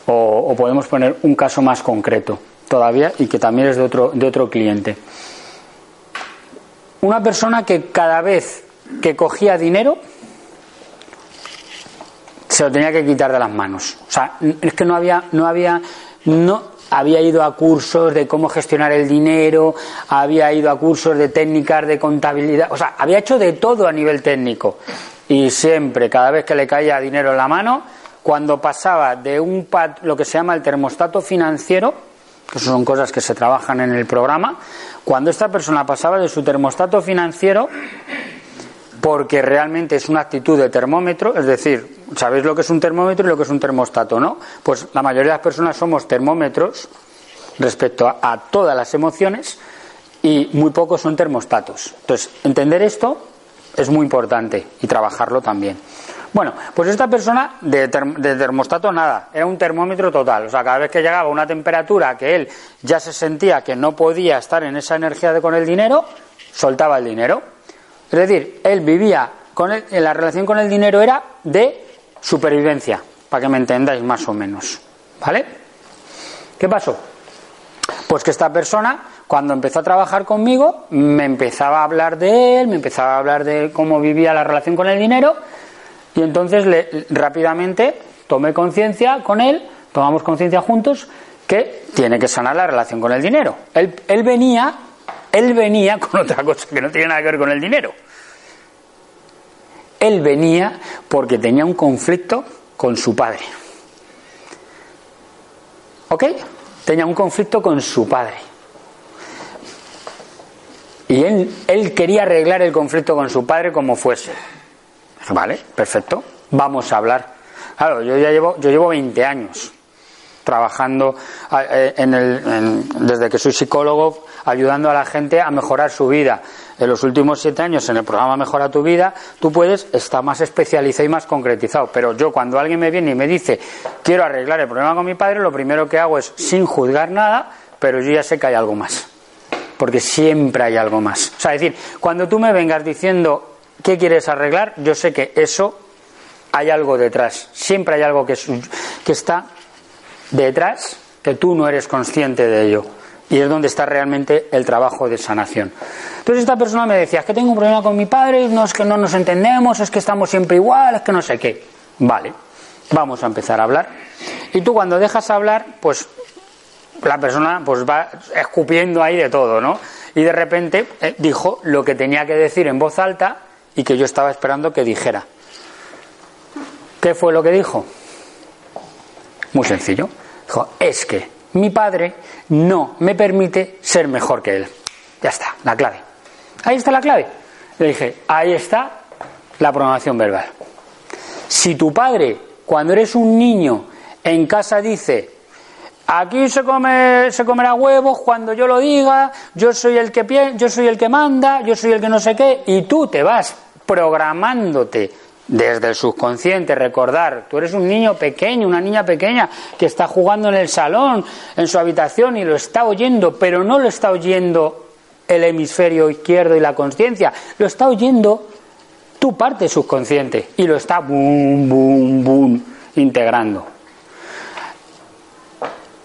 o, o podemos poner un caso más concreto todavía y que también es de otro, de otro cliente. Una persona que cada vez que cogía dinero se lo tenía que quitar de las manos. O sea, es que no había, no había, había ido a cursos de cómo gestionar el dinero, había ido a cursos de técnicas de contabilidad, o sea, había hecho de todo a nivel técnico. Y siempre, cada vez que le caía dinero en la mano, cuando pasaba de un lo que se llama el termostato financiero, que son cosas que se trabajan en el programa, cuando esta persona pasaba de su termostato financiero, porque realmente es una actitud de termómetro, es decir, sabéis lo que es un termómetro y lo que es un termostato, ¿no? Pues la mayoría de las personas somos termómetros respecto a, todas las emociones y muy pocos son termostatos. Entonces, entender esto es muy importante y trabajarlo también. Bueno, pues esta persona de, termostato nada, era un termómetro total. O sea, cada vez que llegaba una temperatura que él ya se sentía que no podía estar en esa energía de con el dinero, soltaba el dinero. Es decir, él vivía con en la relación con el dinero era de supervivencia, para que me entendáis más o menos. ¿Vale? ¿Qué pasó? Pues que esta persona, cuando empezó a trabajar conmigo, me empezaba a hablar de él, me empezaba a hablar de cómo vivía la relación con el dinero y entonces le, rápidamente tomé conciencia con él, tomamos conciencia juntos que tiene que sanar la relación con el dinero. Él, él, venía, él venía con otra cosa que no tiene nada que ver con el dinero. Él venía porque tenía un conflicto con su padre. ¿Ok? Tenía un conflicto con su padre. Y él, él quería arreglar el conflicto con su padre como fuese. Vale, perfecto. Vamos a hablar. Claro, yo ya llevo, yo llevo 20 años trabajando eh, en el, desde que soy psicólogo, ayudando a la gente a mejorar su vida. En los últimos siete años en el programa Mejora tu vida, tú puedes estar más especializado y más concretizado. Pero yo cuando alguien me viene y me dice quiero arreglar el problema con mi padre, lo primero que hago es sin juzgar nada, pero yo ya sé que hay algo más. Porque siempre hay algo más. O sea, es decir, cuando tú me vengas diciendo ¿Qué quieres arreglar? Yo sé que eso hay algo detrás. Siempre hay algo que, que está detrás que tú no eres consciente de ello. Y es donde está realmente el trabajo de sanación. Entonces esta persona me decía, es que tengo un problema con mi padre, no es que no nos entendemos, es que estamos siempre igual, es que no sé qué. Vale, vamos a empezar a hablar. Y tú cuando dejas hablar, pues la persona pues va escupiendo ahí de todo, ¿no? Y de repente eh, dijo lo que tenía que decir en voz alta y que yo estaba esperando que dijera. ¿Qué fue lo que dijo? Muy sencillo. Dijo, es que mi padre no me permite ser mejor que él. Ya está, la clave. Ahí está la clave. Le dije, ahí está la programación verbal. Si tu padre, cuando eres un niño, en casa dice, aquí se come se comerá huevos cuando yo lo diga, yo soy el que yo soy el que manda, yo soy el que no sé qué, y tú te vas programándote desde el subconsciente, recordar, tú eres un niño pequeño, una niña pequeña que está jugando en el salón, en su habitación y lo está oyendo, pero no lo está oyendo el hemisferio izquierdo y la conciencia, lo está oyendo tu parte subconsciente y lo está boom, boom, boom integrando.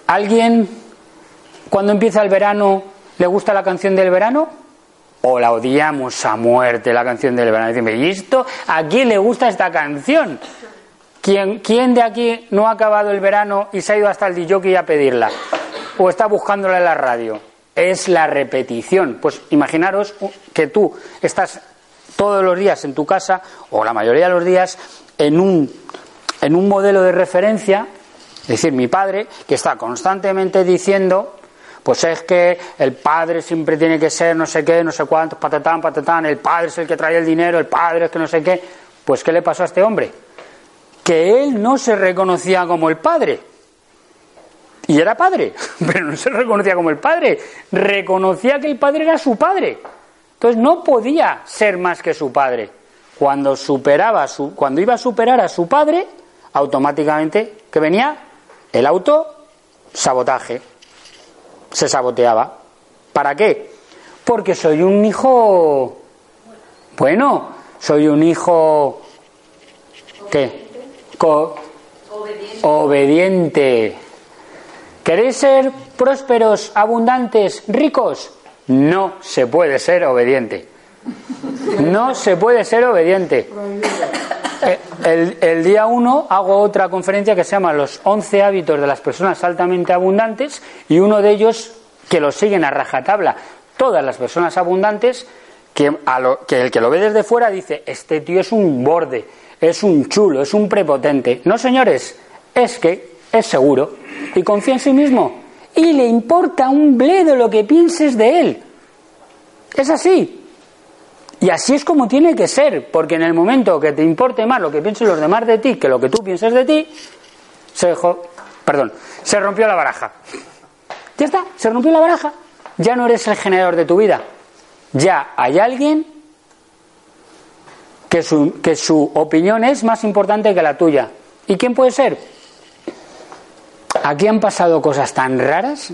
¿Alguien cuando empieza el verano le gusta la canción del verano? ¿O la odiamos a muerte la canción del verano? Decimos, ¿y esto? ¿A quién le gusta esta canción? ¿Quién, ¿Quién de aquí no ha acabado el verano y se ha ido hasta el DJ a pedirla? ¿O está buscándola en la radio? Es la repetición. Pues imaginaros que tú estás todos los días en tu casa, o la mayoría de los días, en un, en un modelo de referencia, es decir, mi padre, que está constantemente diciendo, pues es que el padre siempre tiene que ser no sé qué, no sé cuántos, patatán, patatán, el padre es el que trae el dinero, el padre es que no sé qué. Pues ¿qué le pasó a este hombre? Que él no se reconocía como el padre. Y era padre, pero no se reconocía como el padre. Reconocía que el padre era su padre. Entonces no podía ser más que su padre. Cuando superaba su, cuando iba a superar a su padre, automáticamente que venía el auto sabotaje. Se saboteaba. ¿Para qué? Porque soy un hijo bueno, soy un hijo ¿qué? Co- obediente. ¿Queréis ser prósperos, abundantes, ricos? No se puede ser obediente. No se puede ser obediente. Eh, El, el día 1 hago otra conferencia que se llama Los 11 hábitos de las personas altamente abundantes y uno de ellos que lo siguen a rajatabla todas las personas abundantes que, a lo- que el que lo ve desde fuera dice este tío es un borde, es un chulo, es un prepotente. No señores, es que es seguro y confía en sí mismo y le importa un bledo lo que pienses de él. Es así. Y así es como tiene que ser, porque en el momento que te importe más lo que piensen los demás de ti que lo que tú pienses de ti, se dejó, perdón, se rompió la baraja. Ya está, se rompió la baraja. Ya no eres el generador de tu vida. Ya hay alguien que su, que su opinión es más importante que la tuya. ¿Y quién puede ser? Aquí han pasado cosas tan raras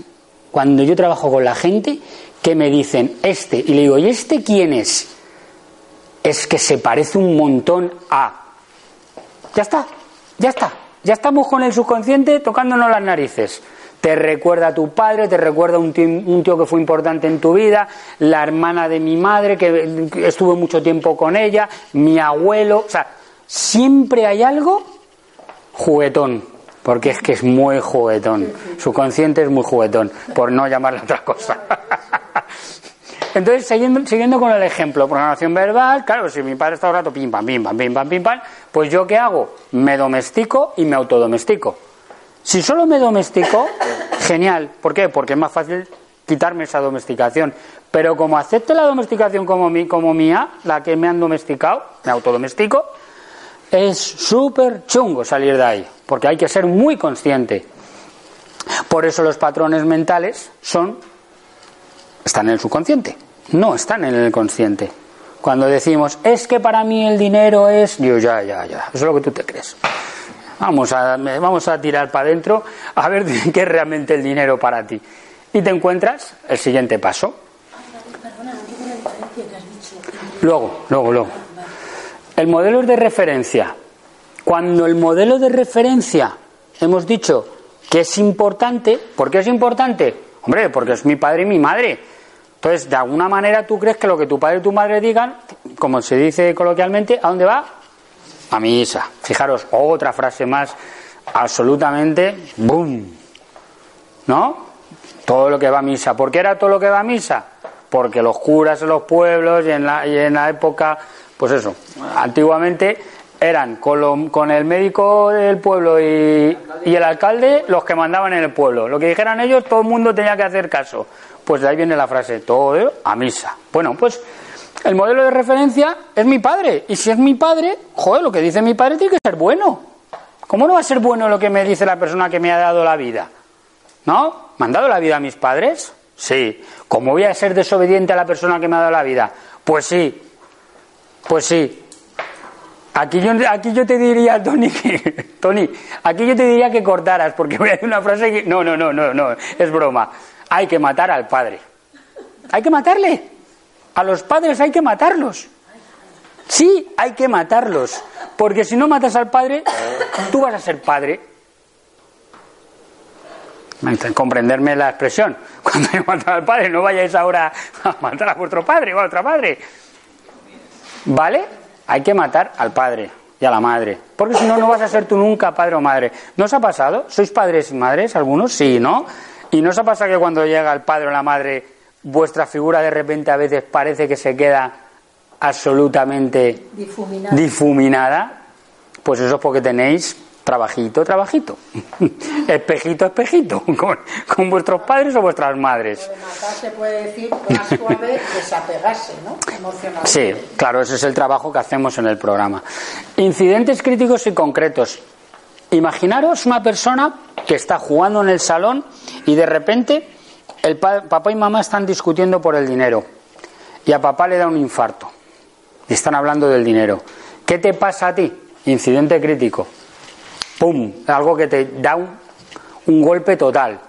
cuando yo trabajo con la gente que me dicen este y le digo, ¿y este quién es? Es que se parece un montón a. Ya está, ya está. Ya estamos con el subconsciente tocándonos las narices. Te recuerda a tu padre, te recuerda a un tío, un tío que fue importante en tu vida, la hermana de mi madre que estuve mucho tiempo con ella, mi abuelo. O sea, siempre hay algo juguetón, porque es que es muy juguetón. Su consciente es muy juguetón, por no llamarle otra cosa. Entonces, siguiendo, siguiendo con el ejemplo, programación verbal, claro, si mi padre está todo el rato pim pam, pim pam, pim pam, pim pam, pues yo qué hago? Me domestico y me autodomestico. Si solo me domestico, genial. ¿Por qué? Porque es más fácil quitarme esa domesticación. Pero como acepto la domesticación como, mi, como mía, la que me han domesticado, me autodomestico, es súper chungo salir de ahí, porque hay que ser muy consciente. Por eso los patrones mentales son están en el subconsciente, no están en el consciente. Cuando decimos, es que para mí el dinero es, digo, ya, ya, ya, eso es lo que tú te crees. Vamos a, vamos a tirar para adentro a ver qué es realmente el dinero para ti. Y te encuentras el siguiente paso. Luego, luego, luego. El modelo es de referencia. Cuando el modelo de referencia hemos dicho que es importante, ¿por qué es importante? Hombre, porque es mi padre y mi madre. Entonces, de alguna manera tú crees que lo que tu padre y tu madre digan, como se dice coloquialmente, ¿a dónde va? A misa. Fijaros, otra frase más absolutamente boom. ¿No? Todo lo que va a misa. ¿Por qué era todo lo que va a misa? Porque los curas en los pueblos y en la, y en la época, pues eso, antiguamente eran con, el médico del pueblo y, y el alcalde los que mandaban en el pueblo. Lo que dijeran ellos, todo el mundo tenía que hacer caso. Pues de ahí viene la frase, todo a misa. Bueno, pues el modelo de referencia es mi padre. Y si es mi padre, joder, lo que dice mi padre tiene que ser bueno. ¿Cómo no va a ser bueno lo que me dice la persona que me ha dado la vida? ¿No? ¿Me han dado la vida a mis padres? Sí. ¿Cómo voy a ser desobediente a la persona que me ha dado la vida? Pues sí. Pues sí. Aquí yo, aquí yo te diría, Tony, que, Tony, aquí yo te diría que cortaras, porque voy a decir una frase que... No, no, no, no, no, es broma. Hay que matar al padre. Hay que matarle. A los padres hay que matarlos. Sí, hay que matarlos. Porque si no matas al padre, tú vas a ser padre. Comprenderme la expresión. Cuando he matado al padre, no vayáis ahora a matar a vuestro padre o a otra madre. ¿Vale? Hay que matar al padre y a la madre. Porque si no, no vas a ser tú nunca padre o madre. ¿No os ha pasado? ¿Sois padres y madres algunos? Sí, ¿no? ¿Y no os ha pasado que cuando llega el padre o la madre, vuestra figura de repente a veces parece que se queda absolutamente Difuminado. difuminada? Pues eso es porque tenéis trabajito, trabajito. espejito, espejito. Con, con vuestros padres o vuestras madres. Lo de matar se puede decir más suave desapegarse, ¿no? Emocionalmente. Sí, claro, ese es el trabajo que hacemos en el programa. Incidentes críticos y concretos. Imaginaros una persona que está jugando en el salón y de repente el pa- papá y mamá están discutiendo por el dinero y a papá le da un infarto y están hablando del dinero. ¿Qué te pasa a ti? Incidente crítico. Algo que te da un, un golpe total.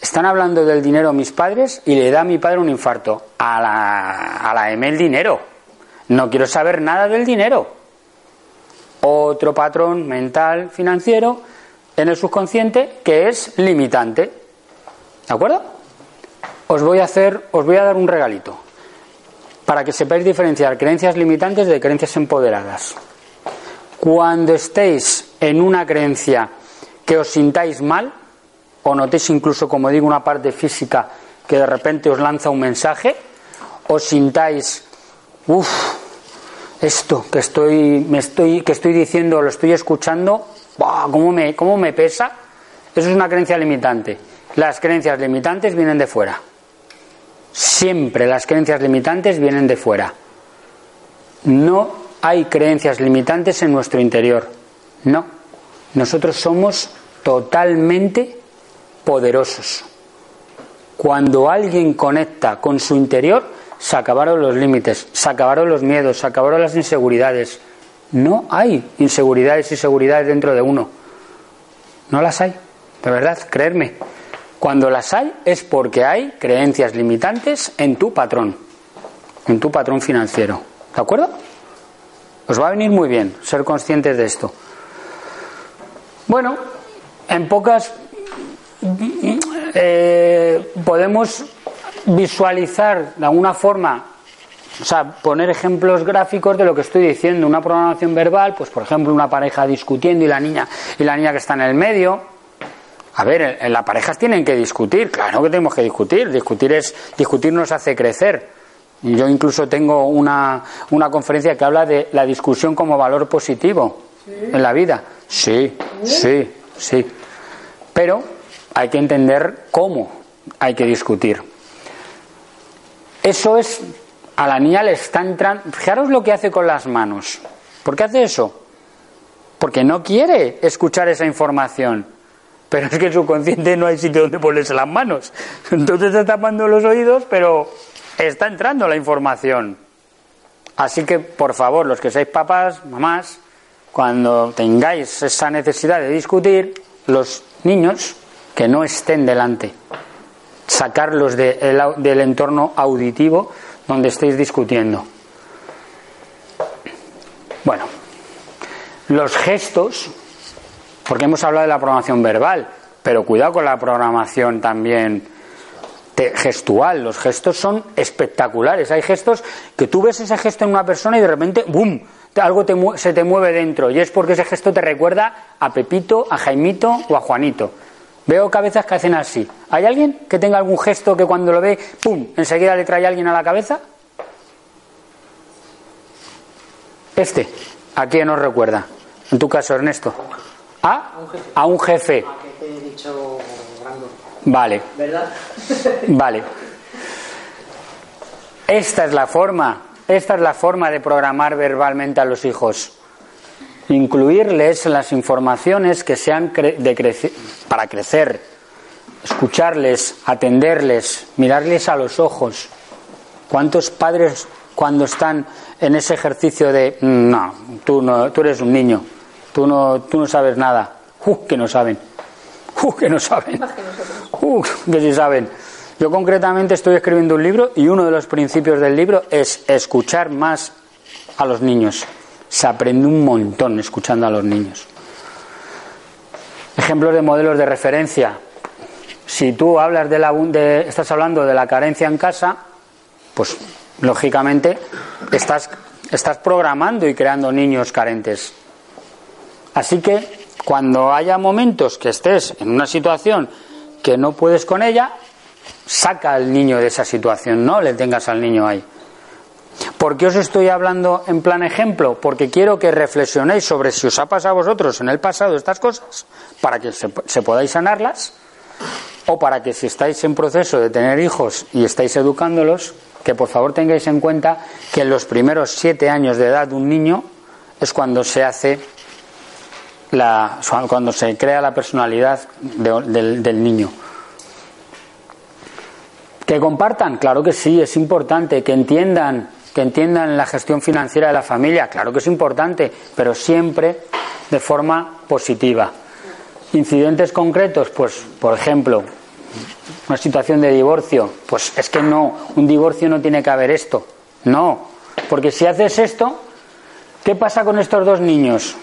Están hablando del dinero mis padres y le da a mi padre un infarto. A la, a la M el dinero. No quiero saber nada del dinero. Otro patrón mental financiero en el subconsciente que es limitante. ¿De acuerdo? Os voy a hacer, os voy a dar un regalito para que sepáis diferenciar creencias limitantes de creencias empoderadas. Cuando estéis en una creencia que os sintáis mal, o notéis incluso, como digo, una parte física que de repente os lanza un mensaje, os sintáis, uff, esto que estoy, me estoy, que estoy diciendo, lo estoy escuchando, ¡buah! ¿cómo me, cómo me pesa? Eso es una creencia limitante. Las creencias limitantes vienen de fuera. Siempre las creencias limitantes vienen de fuera. No hay creencias limitantes en nuestro interior. No. Nosotros somos totalmente poderosos. Cuando alguien conecta con su interior, se acabaron los límites, se acabaron los miedos, se acabaron las inseguridades. No hay inseguridades y seguridades dentro de uno. No las hay. De verdad, creerme. Cuando las hay es porque hay creencias limitantes en tu patrón, en tu patrón financiero. ¿De acuerdo? Os va a venir muy bien ser conscientes de esto. Bueno, en pocas eh, podemos visualizar de alguna forma, o sea, poner ejemplos gráficos de lo que estoy diciendo. Una programación verbal, pues por ejemplo, una pareja discutiendo y la niña y la niña que está en el medio. A ver, en, las parejas tienen que discutir, claro que tenemos que discutir. Discutir es discutir nos hace crecer. Yo incluso tengo una, una conferencia que habla de la discusión como valor positivo en la vida. Sí, sí, sí. Pero hay que entender cómo hay que discutir. Eso es, a la niña le está entrando. Fijaros lo que hace con las manos. ¿Por qué hace eso? Porque no quiere escuchar esa información. Pero es que en su consciente no hay sitio donde ponerse las manos. Entonces está tapando los oídos, pero está entrando la información. Así que, por favor, los que seáis papás, mamás, cuando tengáis esa necesidad de discutir, los niños que no estén delante, sacarlos del entorno auditivo donde estéis discutiendo. Bueno, los gestos, porque hemos hablado de la programación verbal, pero cuidado con la programación también gestual. Los gestos son espectaculares. Hay gestos que tú ves ese gesto en una persona y de repente, ¡boom! Algo te se te mueve dentro. Y es porque ese gesto te recuerda a Pepito, a Jaimito o a Juanito. Veo cabezas que hacen así. ¿Hay alguien que tenga algún gesto que cuando lo ve, ¡pum! enseguida le trae a alguien a la cabeza? Este. ¿A quién nos recuerda? En tu caso, Ernesto. ¿A? A un jefe. Ah, que te he dicho Vale, ¿verdad? vale. Esta es la forma, esta es la forma de programar verbalmente a los hijos. Incluirles las informaciones que sean cre- de crece- para crecer, escucharles, atenderles, mirarles a los ojos. ¿Cuántos padres cuando están en ese ejercicio de "Mm, no, tú no, tú eres un niño, tú no, tú no sabes nada, uh, que no saben, uh, que no saben, uh, que sí saben. Yo concretamente estoy escribiendo un libro y uno de los principios del libro es escuchar más a los niños. Se aprende un montón escuchando a los niños. Ejemplos de modelos de referencia. Si tú hablas de la, de- estás hablando de la carencia en casa, pues lógicamente estás, estás programando y creando niños carentes. Así que cuando haya momentos que estés en una situación que no puedes con ella, saca al niño de esa situación, no le tengas al niño ahí. ¿Por qué os estoy hablando en plan ejemplo? Porque quiero que reflexionéis sobre si os ha pasado a vosotros en el pasado estas cosas, para que se, se podáis sanarlas, o para que si estáis en proceso de tener hijos y estáis educándolos, que por favor tengáis en cuenta que en los primeros siete años de edad de un niño es cuando se hace la, cuando se crea la personalidad de- del, del niño. Que compartan, claro que sí, es importante, que entiendan, que entiendan la gestión financiera de la familia, claro que es importante, pero siempre de forma positiva. Incidentes concretos, pues, por ejemplo, una situación de divorcio, pues es que no, un divorcio no tiene que haber esto, no, porque si haces esto, ¿qué pasa con estos dos niños?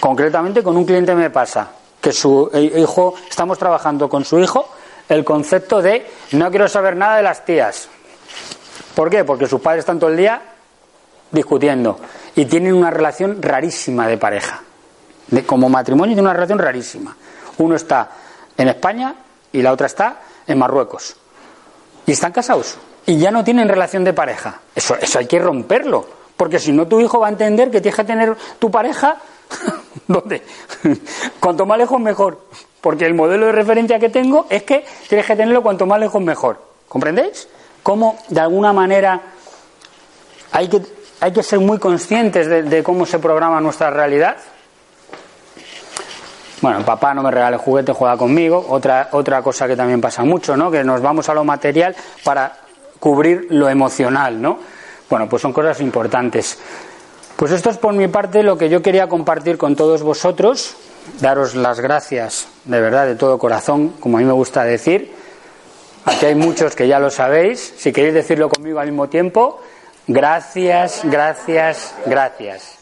Concretamente con un cliente me pasa que su hijo, estamos trabajando con su hijo el concepto de no quiero saber nada de las tías. ¿Por qué? Porque sus padres están todo el día discutiendo y tienen una relación rarísima de pareja. De, como matrimonio tiene una relación rarísima. Uno está en España y la otra está en Marruecos. Y están casados. Y ya no tienen relación de pareja. Eso, eso hay que romperlo. Porque si no, tu hijo va a entender que tienes que tener tu pareja. ¿Dónde? Cuanto más lejos, mejor. Porque el modelo de referencia que tengo es que tienes que tenerlo cuanto más lejos, mejor. ¿Comprendéis? Cómo, de alguna manera, hay que, hay que ser muy conscientes de, cómo se programa nuestra realidad. Bueno, papá no me regale juguete, juega conmigo. Otra, otra cosa que también pasa mucho, ¿no? Que nos vamos a lo material para cubrir lo emocional, ¿no? Bueno, pues son cosas importantes. Pues esto es por mi parte lo que yo quería compartir con todos vosotros. Daros las gracias de verdad, de todo corazón, como a mí me gusta decir. Aquí hay muchos que ya lo sabéis. Si queréis decirlo conmigo al mismo tiempo, gracias, gracias, gracias.